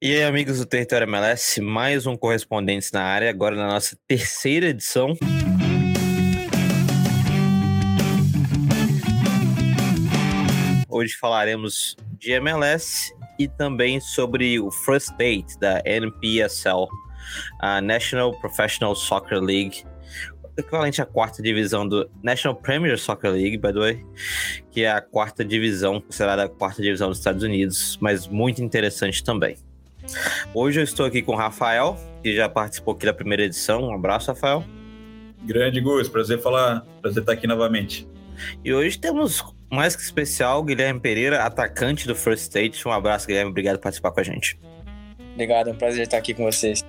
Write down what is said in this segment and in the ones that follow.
E aí, amigos do Território MLS, mais um correspondente na área, agora na nossa terceira edição. Hoje falaremos de MLS e também sobre o First Date da NPSL, a National Professional Soccer League, equivalente à quarta divisão do National Premier Soccer League, by the way, que é a quarta divisão, considerada a quarta divisão dos Estados Unidos, mas muito interessante também. Hoje eu estou aqui com o Rafael, que já participou aqui da primeira edição. Um abraço, Rafael. Grande Gus, prazer falar, prazer estar aqui novamente. E hoje temos mais que especial Guilherme Pereira, atacante do First State. Um abraço, Guilherme, obrigado por participar com a gente. Obrigado, é um prazer estar aqui com vocês.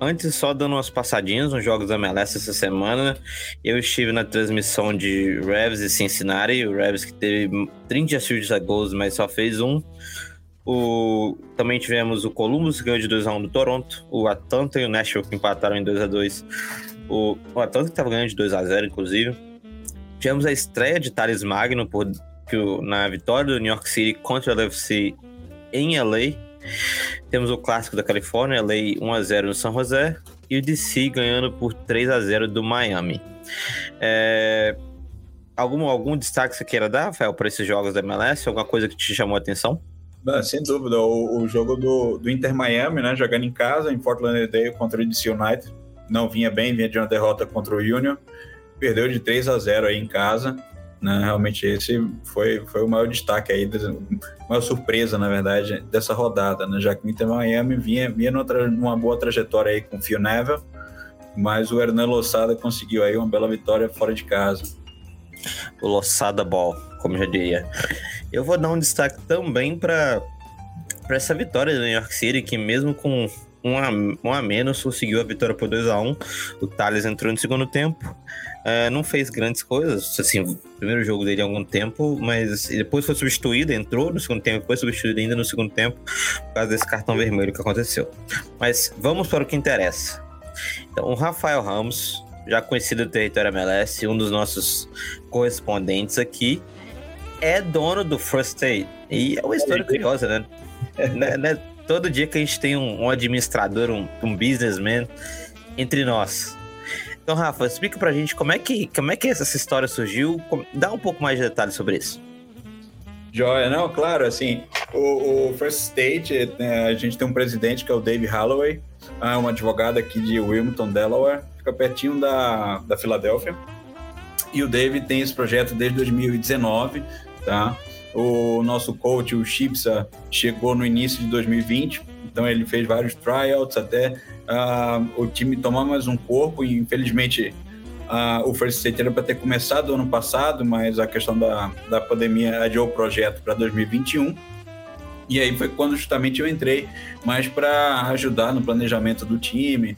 Antes, só dando umas passadinhas nos jogos da MLS essa semana, eu estive na transmissão de Revs e Cincinnati, o Revs que teve 30 chutes a gols, mas só fez um. O, também tivemos o Columbus que ganhou de 2x1 do Toronto, o Atlanta e o Nashville que empataram em 2x2. O, o Atlanta que estava ganhando de 2x0, inclusive. Tivemos a estreia de Thales Magno por, na vitória do New York City contra o LFC em LA. Temos o clássico da Califórnia, LA 1x0 no São José, e o DC ganhando por 3x0 do Miami. É... Algum, algum destaque você queira dar, Rafael, para esses jogos da MLS? Alguma coisa que te chamou a atenção? Sem dúvida, o, o, jogo do, do Inter Miami, né, jogando em casa, em Fort Lauderdale contra o DC United, não vinha bem, vinha de uma derrota contra o Union, perdeu de 3 a 0 aí em casa, né? Realmente esse foi, foi o maior destaque aí, a maior surpresa, na verdade, dessa rodada, né? Já que o Inter Miami vinha, vinha numa, numa boa trajetória aí com o Phil Neville, mas o Hernan Lossada conseguiu aí uma bela vitória fora de casa. O Lossada Ball, como já diria. Eu vou dar um destaque também para essa vitória do New York City, que mesmo com um a, um a menos conseguiu a vitória por 2 a 1 O Thales entrou no segundo tempo. Uh, não fez grandes coisas, assim, o primeiro jogo dele há algum tempo, mas depois foi substituído, entrou no segundo tempo, foi substituído ainda no segundo tempo, por causa desse cartão vermelho que aconteceu. Mas vamos para o que interessa. Então, o Rafael Ramos, já conhecido do território MLS, um dos nossos correspondentes aqui, é dono do First State. E é uma história curiosa, né? né, né? Todo dia que a gente tem um, um administrador, um, um businessman entre nós. Então, Rafa, explica pra gente como é que, como é que essa história surgiu, dá um pouco mais de detalhes sobre isso. Joia, não, claro, assim, o, o First State, né, a gente tem um presidente que é o Dave Holloway, é um advogado aqui de Wilmington, Delaware, fica pertinho da, da Filadélfia, e o Dave tem esse projeto desde 2019, tá? O nosso coach, o Chipsa, chegou no início de 2020, então ele fez vários tryouts até uh, o time tomar mais um corpo e infelizmente uh, o First State era para ter começado ano passado, mas a questão da, da pandemia adiou o projeto para 2021. E aí foi quando justamente eu entrei mais para ajudar no planejamento do time,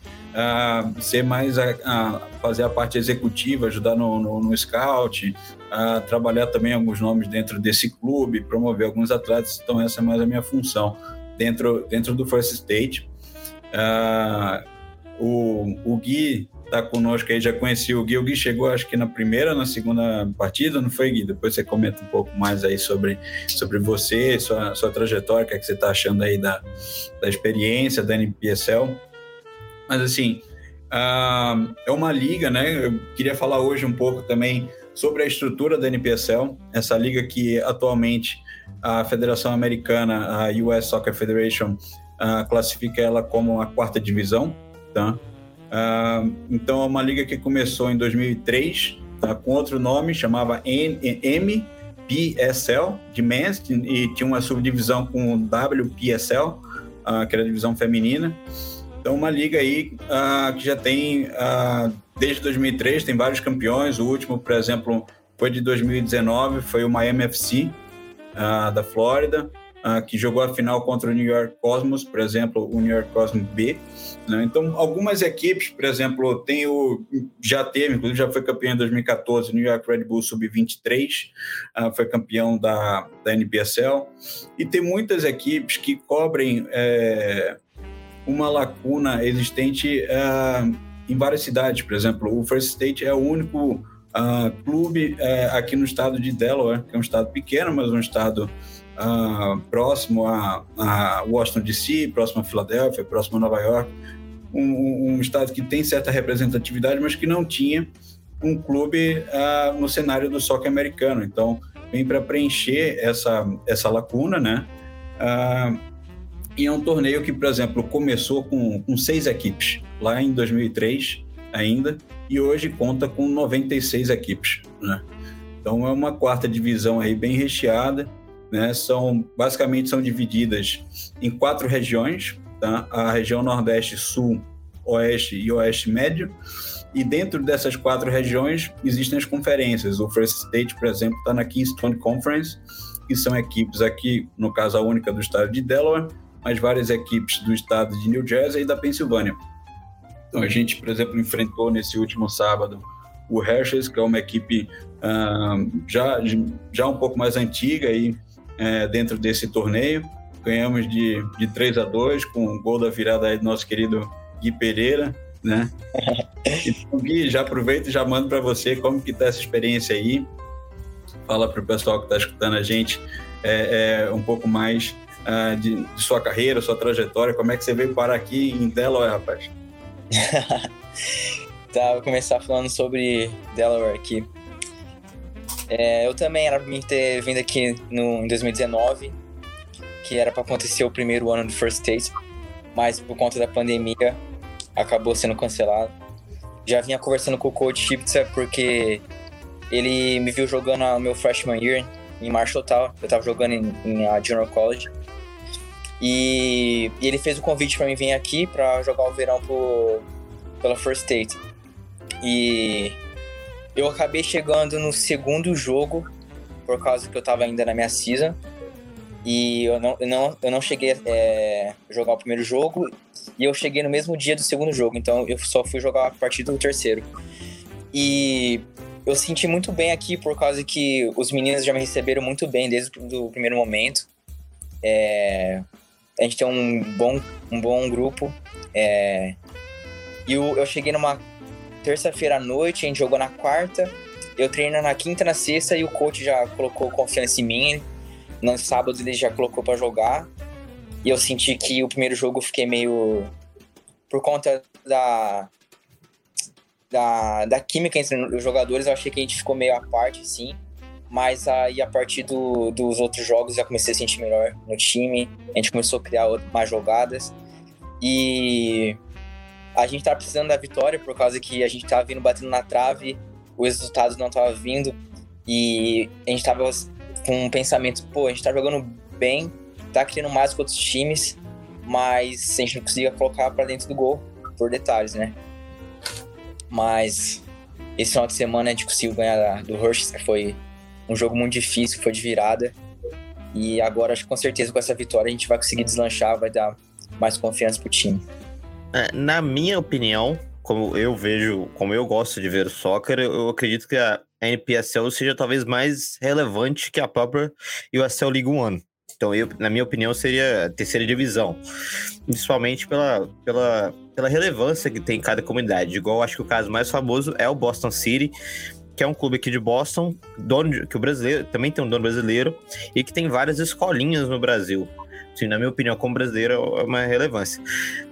ser mais a, a, fazer a parte executiva, ajudar no, no, no scout, uh, trabalhar também alguns nomes dentro desse clube, promover alguns atletas. Então essa é mais a minha função dentro dentro do First State. Uh, o, o Gui está conosco aí, já conheci o Gui. O Gui chegou, acho que na primeira, na segunda partida, não foi, Gui? Depois você comenta um pouco mais aí sobre, sobre você, sua, sua trajetória, o que, é que você está achando aí da, da experiência da NPSL. Mas, assim, uh, é uma liga, né? Eu queria falar hoje um pouco também sobre a estrutura da NPSL, essa liga que atualmente a Federação Americana, a US Soccer Federation, uh, classifica ela como a quarta divisão, tá? Uh, então é uma liga que começou em 2003 tá? com outro nome, chamava MPSL de Men's e tinha uma subdivisão com WPSL, uh, ah, que era a divisão feminina. Então uma liga aí uh, que já tem desde 2003 tem vários campeões. O último, por exemplo, foi de 2019, foi o Miami FC da Flórida uh, que jogou a final contra o New York Cosmos, por exemplo, o New York Cosmos B. Né? Então, algumas equipes, por exemplo, tem o já teve, inclusive já foi campeão em 2014, o New York Red Bull Sub-23, uh, ah, foi campeão da, da NPSL, e tem muitas equipes que cobrem é, uma lacuna existente uh, em várias cidades. Por exemplo, o First State é o único uh, clube uh, aqui no estado de Delaware, que é um estado pequeno, mas um estado uh, próximo a, a, Washington DC, próximo a Filadélfia, próximo a Nova York, um, um, estado que tem certa representatividade, mas que não tinha um clube uh, no cenário do soccer americano. Então, vem para preencher essa, essa lacuna, né? Uh, e é um torneio que, por exemplo, começou com, com seis equipes, lá em 2003 ainda, e hoje conta com 96 equipes, né? Então é uma quarta divisão aí bem recheada, né? São basicamente são divididas em quatro regiões, tá? A região Nordeste, Sul, Oeste e Oeste Médio. E dentro dessas quatro regiões existem as conferências. O First State, por exemplo, está na Keystone Conference, que são equipes aqui, no caso a única do estado de Delaware, mas várias equipes do estado de New Jersey e da Pensilvânia. Então a gente, por exemplo, enfrentou nesse último sábado o Hershey's, que é uma equipe uh, já, já um pouco mais antiga aí, uh, dentro desse torneio. Ganhamos de, de 3 a 2 com o gol da virada aí do nosso querido Gui Pereira, né? Então, Gui, já aproveito e já mando para você como que tá essa experiência aí. Fala para o pessoal que está escutando a gente é, é um pouco mais uh, de, de, sua carreira, sua trajetória, como é que você veio parar aqui em Delaware, rapaz? tá, vou começar falando sobre Delaware aqui. É, eu também era pra mim ter vindo aqui no, em 2019, que era para acontecer o primeiro ano do First State, mas por conta da pandemia acabou sendo cancelado. Já vinha conversando com o coach Chipsa porque ele me viu jogando no meu freshman year em Marshalltown. Eu tava jogando em, em a Junior College. E, e ele fez o convite para mim vir aqui para jogar o verão pro, pela First State. E eu acabei chegando no segundo jogo, por causa que eu tava ainda na minha season. E eu não, eu não, eu não cheguei a é, jogar o primeiro jogo. E eu cheguei no mesmo dia do segundo jogo. Então eu só fui jogar a partir do terceiro. E eu senti muito bem aqui por causa que os meninos já me receberam muito bem desde o primeiro momento. É, a gente tem um bom, um bom grupo. É, e eu, eu cheguei numa terça-feira à noite, a gente jogou na quarta. Eu treino na quinta, na sexta e o coach já colocou confiança em mim. No sábado ele já colocou para jogar. E eu senti que o primeiro jogo eu fiquei meio. Por conta da. Da, da química entre os jogadores, eu achei que a gente ficou meio à parte, sim. Mas aí, a partir do, dos outros jogos, já comecei a sentir melhor no time. A gente começou a criar mais jogadas. E a gente tá precisando da vitória por causa que a gente tava vindo batendo na trave, os resultados não estavam vindo. E a gente tava com um pensamento, pô, a gente tá jogando bem, tá criando mais que outros times, mas a gente não conseguia colocar para dentro do gol por detalhes, né? Mas esse final de semana a gente conseguiu ganhar do Hershey, que foi um jogo muito difícil, foi de virada. E agora, acho que com certeza, com essa vitória, a gente vai conseguir deslanchar, vai dar mais confiança pro time. É, na minha opinião, como eu vejo, como eu gosto de ver o soccer, eu acredito que a NPSL seja talvez mais relevante que a própria USL League One. Então, eu, na minha opinião, seria a terceira divisão. Principalmente pela, pela, pela relevância que tem em cada comunidade. Igual, acho que o caso mais famoso é o Boston City, que é um clube aqui de Boston, dono de, que o brasileiro também tem um dono brasileiro e que tem várias escolinhas no Brasil. Sim, na minha opinião, como brasileiro, é uma relevância.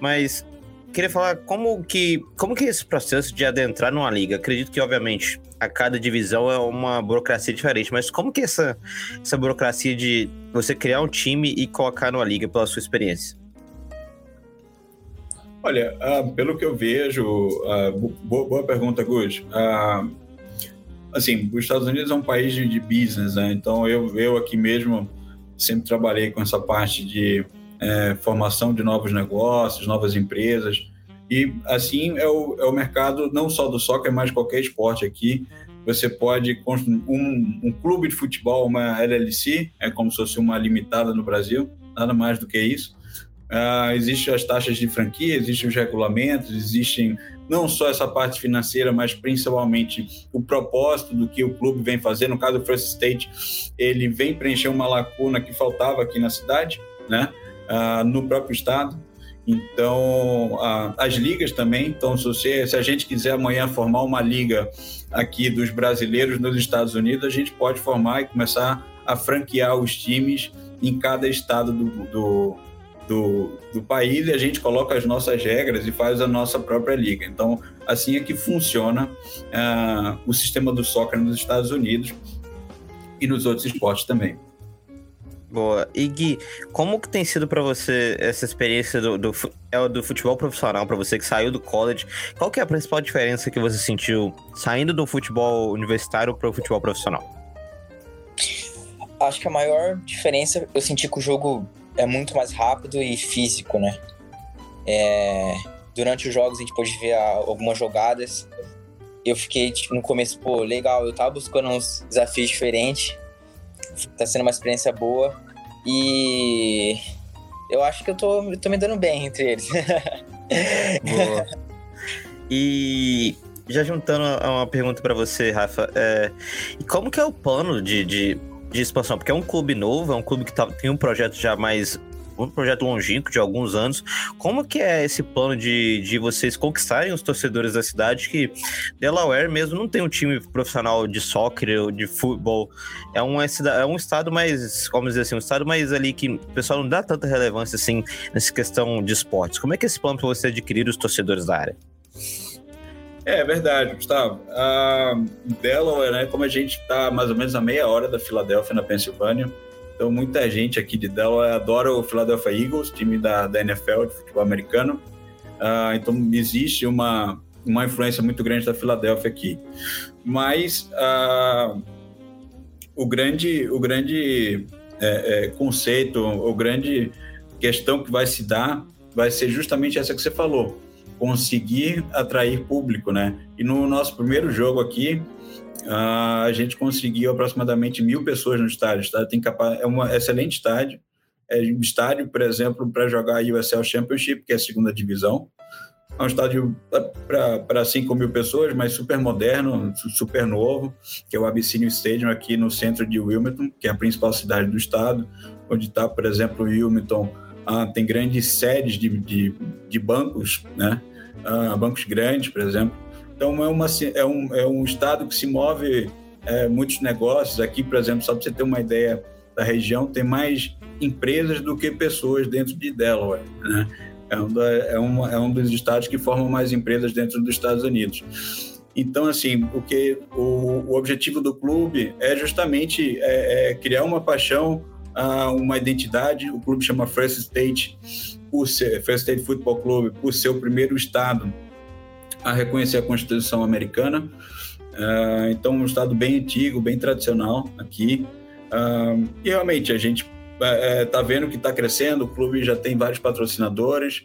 Mas queria falar como que como que é esse processo de adentrar numa liga. Acredito que obviamente a cada divisão é uma burocracia diferente, mas como que é essa essa burocracia de você criar um time e colocar numa liga pela sua experiência? Olha, uh, pelo que eu vejo, uh, boa, boa, pergunta, Gus. Uh, assim, os Estados Unidos é um país de, de business, né? Então eu, eu aqui mesmo sempre trabalhei com essa parte de é, formação de novos negócios, novas empresas. E assim é o, é o mercado não só do soccer, mas qualquer esporte aqui. Você pode construir um, um clube de futebol, uma LLC, é como se fosse uma limitada no Brasil, nada mais do que isso. Uh, existem as taxas de franquia, existem os regulamentos, existem não só essa parte financeira, mas principalmente o propósito do que o clube vem fazer. No caso do First State, ele vem preencher uma lacuna que faltava aqui na cidade, né? Uh, no próprio estado. Então, uh, as ligas também. Então, se, você, se a gente quiser amanhã formar uma liga aqui dos brasileiros nos Estados Unidos, a gente pode formar e começar a franquear os times em cada estado do, do, do, do, país e a gente coloca as nossas regras e faz a nossa própria liga. Então, assim é que funciona uh, o sistema do soccer nos Estados Unidos e nos outros esportes também. Boa. E Gui, como que tem sido para você essa experiência do, do, é do futebol profissional, para você que saiu do college? Qual que é a principal diferença que você sentiu saindo do futebol universitário para o futebol profissional? Acho que a maior diferença eu senti que o jogo é muito mais rápido e físico, né? É... Durante os jogos a gente pôde ver algumas jogadas. Eu fiquei tipo, no começo, pô, legal, eu tava buscando uns desafios diferentes tá sendo uma experiência boa. E eu acho que eu tô, tô me dando bem entre eles. boa. E já juntando uma pergunta para você, Rafa, é, como que é o plano de, de, de, expansão? Porque é um clube novo, é um clube que tá, tem um projeto já mais um projeto longínquo de alguns anos. Como que é esse plano de, de vocês conquistarem os torcedores da cidade que Delaware mesmo não tem um time profissional de soccer ou de futebol. É um, é um estado mais, como dizer assim, um estado mais ali que o pessoal não dá tanta relevância assim nessa questão de esportes. Como é que é esse plano para você adquirir os torcedores da área? É verdade, Gustavo. Uh, Delaware, né, como a gente está mais ou menos a meia hora da Filadélfia, na Pensilvânia, então, muita gente aqui de Delaware adora o Philadelphia Eagles, time da, da NFL de futebol americano. Uh, então, existe uma, uma influência muito grande da Filadélfia aqui. Mas uh, o grande, o grande é, é, conceito, o grande questão que vai se dar vai ser justamente essa que você falou, conseguir atrair público, né? E no nosso primeiro jogo aqui, a gente conseguiu aproximadamente mil pessoas no estádio. O estádio tem capa é um excelente estádio. É um estádio, por exemplo, para jogar a USL Championship, que é a segunda divisão. É um estádio para 5 mil pessoas, mas super moderno, super novo, que é o Abyssinian Stadium aqui no centro de Wilmington, que é a principal cidade do estado, onde está, por exemplo, Wilmington. Ah, tem grandes sedes de, de, de bancos, né? Ah, bancos grandes, por exemplo. Então, é, uma, é, um, é um estado que se move é, muitos negócios. Aqui, por exemplo, só para você ter uma ideia da região, tem mais empresas do que pessoas dentro de Delaware. Né? É, um da, é, é um dos estados que formam mais empresas dentro dos Estados Unidos. Então, assim, o, que, o, o objetivo do clube é justamente é, é criar uma paixão, uma identidade. O clube chama First State, por ser, First State Football Club, por ser o primeiro estado a reconhecer a Constituição americana. Uh, então, um estado bem antigo, bem tradicional aqui. Uh, e realmente a gente está uh, vendo que está crescendo, o clube já tem vários patrocinadores.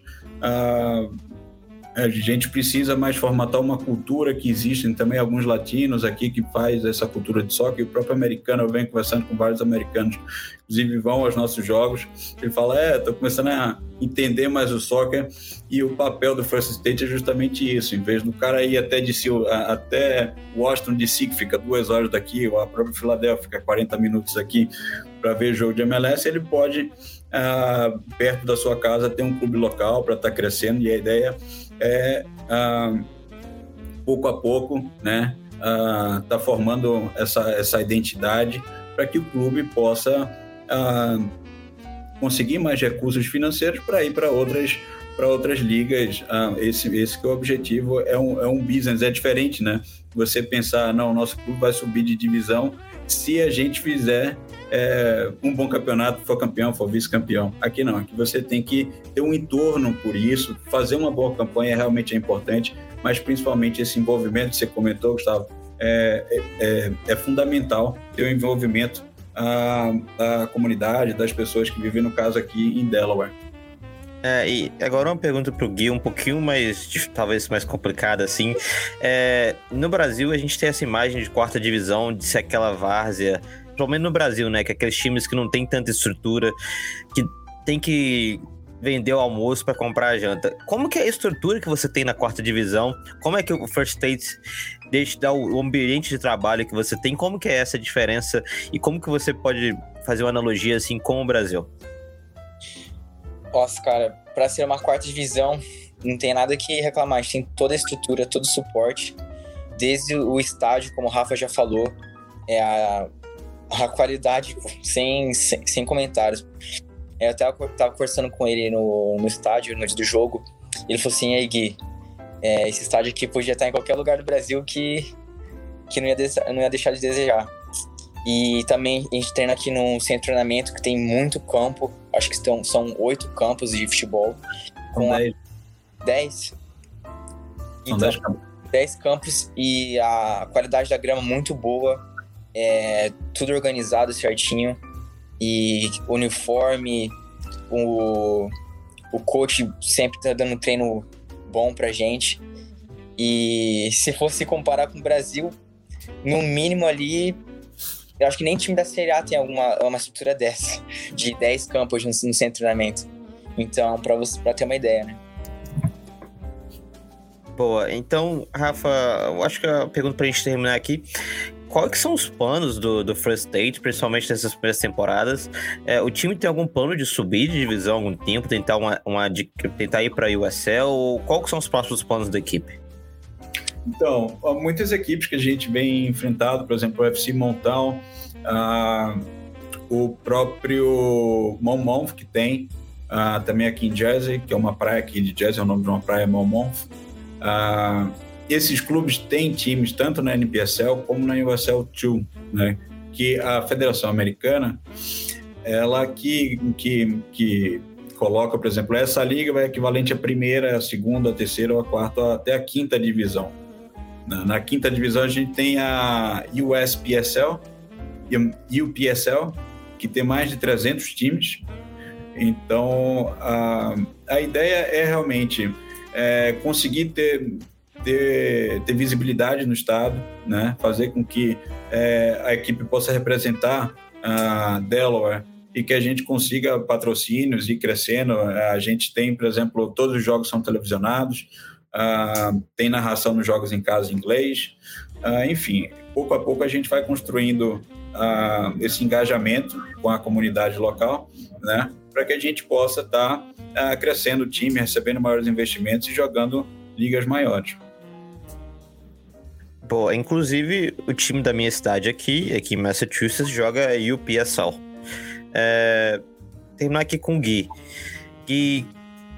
Uh, a gente precisa mais formatar uma cultura que existem também alguns latinos aqui que faz essa cultura de soccer. O próprio americano, eu venho conversando com vários americanos, inclusive vão aos nossos jogos. Ele fala: É, estou começando a entender mais o soccer e o papel do First State é justamente isso. Em vez do cara ir até, DC, até Washington DC, que fica duas horas daqui, ou a própria Filadélfia, fica 40 minutos aqui para ver jogo de MLS, ele pode, ah, perto da sua casa, ter um clube local para estar tá crescendo e a ideia é, ah, pouco a pouco, né, ah, tá formando essa, essa identidade para que o clube possa ah, conseguir mais recursos financeiros para ir para outras para outras ligas. Ah, esse, esse que é o objetivo é um, é um business, é diferente, né? Você pensar, não, o nosso clube vai subir de divisão se a gente fizer é, um bom campeonato, for campeão, for vice-campeão. Aqui não, aqui você tem que ter um entorno por isso, fazer uma boa campanha realmente é importante, mas principalmente esse envolvimento que você comentou, Gustavo, é, é, é, é fundamental ter o um envolvimento da, da comunidade, das pessoas que vivem, no caso aqui em Delaware. É, e agora uma pergunta para o Gui, um pouquinho mais, talvez mais complicada, assim. É, no Brasil, a gente tem essa imagem de quarta divisão, de ser aquela várzea pelo menos no Brasil, né? Que é aqueles times que não tem tanta estrutura, que tem que vender o almoço para comprar a janta. Como que é a estrutura que você tem na quarta divisão? Como é que o First State deixa dar o ambiente de trabalho que você tem? Como que é essa diferença e como que você pode fazer uma analogia assim com o Brasil? Nossa, cara, para ser uma quarta divisão, não tem nada que reclamar. A gente tem toda a estrutura, todo o suporte, desde o estádio, como o Rafa já falou, é a a qualidade, sem, sem, sem comentários. Eu até tava conversando com ele no, no estádio, no dia do jogo. Ele falou assim: Ei, Gui, é, esse estádio aqui podia estar em qualquer lugar do Brasil que, que não, ia não ia deixar de desejar. E também a gente treina aqui num centro de treinamento que tem muito campo. Acho que estão, são oito campos de futebol. Com dez. Dez? Então, dez campos. Dez campos e a qualidade da grama muito boa. É, tudo organizado certinho. E uniforme, o, o coach sempre tá dando um treino bom pra gente. E se fosse comparar com o Brasil, no mínimo ali eu acho que nem time da Série A tem alguma uma estrutura dessa, de 10 campos no, no centro de treinamento. Então, para você pra ter uma ideia, né? Boa, então, Rafa, eu acho que a pergunta pra gente terminar aqui. Quais são os planos do, do First State, principalmente nessas primeiras temporadas? É, o time tem algum plano de subir de divisão algum tempo, tentar, uma, uma tentar ir para a USL? Quais são os próximos planos da equipe? Então, muitas equipes que a gente vem enfrentado, por exemplo, o FC Montão, o próprio Monmouth, que tem também aqui em Jersey, que é uma praia aqui de Jersey, é o nome de uma praia, Monmouth. Uh, esses clubes têm times tanto na NPSL como na USL 2, né? que a Federação Americana, ela que, que, que coloca, por exemplo, essa liga vai equivalente à primeira, à segunda, à terceira à quarta, até a quinta divisão. Na, na, quinta divisão a gente tem a USPSL e UPSL, que tem mais de 300 times. Então, a, a ideia é realmente é, conseguir ter, ter, ter, visibilidade no estado, né? fazer com que é, a equipe possa representar a Delaware e que a gente consiga patrocínios e crescendo. A gente tem, por exemplo, todos os jogos são televisionados, uh, tem narração nos jogos em casa em inglês, uh, enfim, pouco a pouco a gente vai construindo uh, esse engajamento com a comunidade local, né, para que a gente possa estar tá, crescendo o time, recebendo maiores investimentos e jogando ligas maiores. Bom, inclusive o time da minha cidade aqui, aqui em Massachusetts, joga UPSL. É, terminar aqui com o Gui. Gui,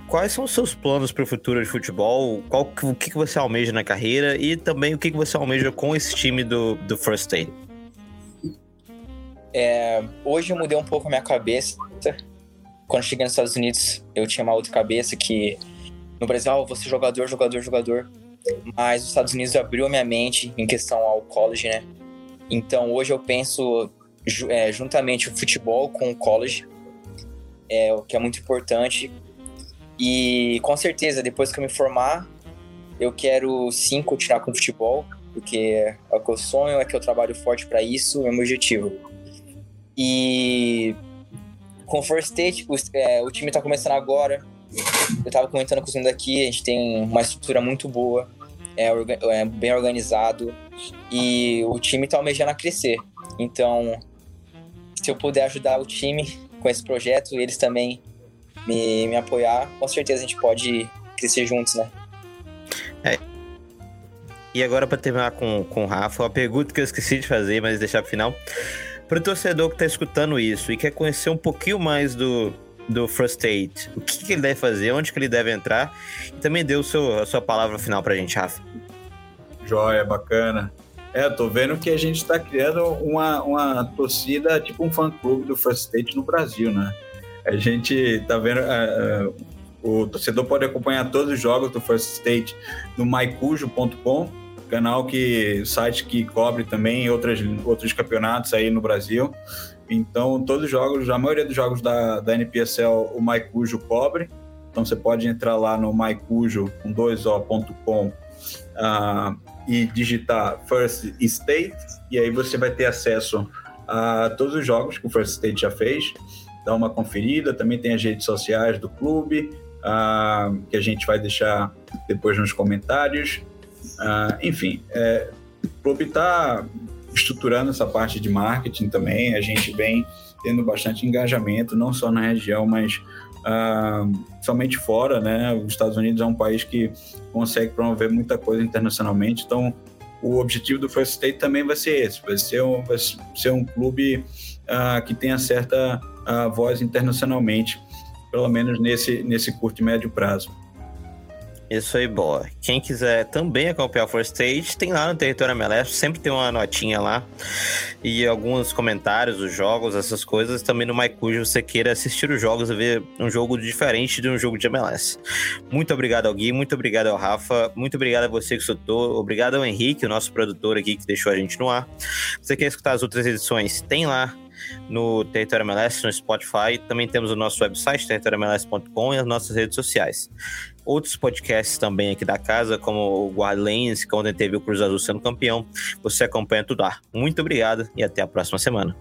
quais são os seus planos para o futuro de futebol? Qual, o que, que você almeja na carreira e também o que, que você almeja com esse time do, do First Aid? É, hoje eu mudei um pouco a minha cabeça. Quando cheguei nos Estados Unidos, eu tinha uma outra cabeça que no Brasil, ah, vou ser jogador, jogador, jogador. Mas os Estados Unidos abriu a minha mente em questão ao college, né? Então hoje eu penso é, juntamente o futebol com o college, é, o que é muito importante e com certeza, depois que eu me formar, eu quero sim continuar com futebol, porque é o que eu sonho, é que eu trabalho forte para isso, é o meu objetivo. E com o First State, o, é, o time está começando agora. Eu estava comentando com os meninos aqui, a gente tem uma estrutura muito boa, é, é bem organizado e o time está almejando a crescer. Então, se eu puder ajudar o time com esse projeto, eles também me, me apoiar, com certeza a gente pode crescer juntos, né? É. E agora, para terminar com, com o Rafa, uma pergunta que eu esqueci de fazer, mas deixar pro final. Para o torcedor que está escutando isso e quer conhecer um pouquinho mais do, do First Aid, o que, que, ele deve fazer, onde que ele deve entrar, e também o seu, a sua palavra final para a gente, Rafa. Joia, bacana. É, tô vendo que a gente está criando uma, uma torcida, tipo um fã-clube do First State no Brasil, né? A gente tá vendo. Uh, uh, o torcedor pode acompanhar todos os jogos do First State no mycujo.com, canal que site que cobre também outras, outros campeonatos aí no Brasil. Então, todos os jogos, a maioria dos jogos da, da NPSL, o MyCujo cobre. Então, você pode entrar lá no mycujo com 2o.com uh, e digitar First State, e aí você vai ter acesso a todos os jogos que o First State já fez dá uma conferida. Também tem as redes sociais do clube, uh, que a gente vai deixar depois nos comentários. Uh, enfim, é, clube está estruturando essa parte de marketing também. A gente vem tendo bastante engajamento, não só na região, mas uh, somente fora, né? Os Estados Unidos é um país que consegue promover muita coisa internacionalmente, então o objetivo do First State também vai ser esse, vai ser um, vai ser um clube uh, que tenha certa uh, voz internacionalmente, pelo menos nesse, nesse curto e médio prazo. Isso aí, boa. Quem quiser também acompanhar o First Stage, tem lá no Território MLS, sempre tem uma notinha lá. E alguns comentários dos jogos, essas coisas. Também no MyCujo você queira assistir os jogos e ver um jogo diferente de um jogo de MLS. Muito obrigado ao Gui, muito obrigado ao Rafa, muito obrigado a você que escutou, obrigado ao Henrique, o nosso produtor aqui que deixou a gente no ar. Se você quer escutar as outras edições, tem lá no Território MLS, no Spotify. Também temos o nosso website, territoriomls.com e as nossas redes sociais. Outros podcasts também aqui da casa, como o Guardians, que ontem teve o Cruz Azul sendo campeão. Você acompanha tudo lá. Muito obrigado e até a próxima semana.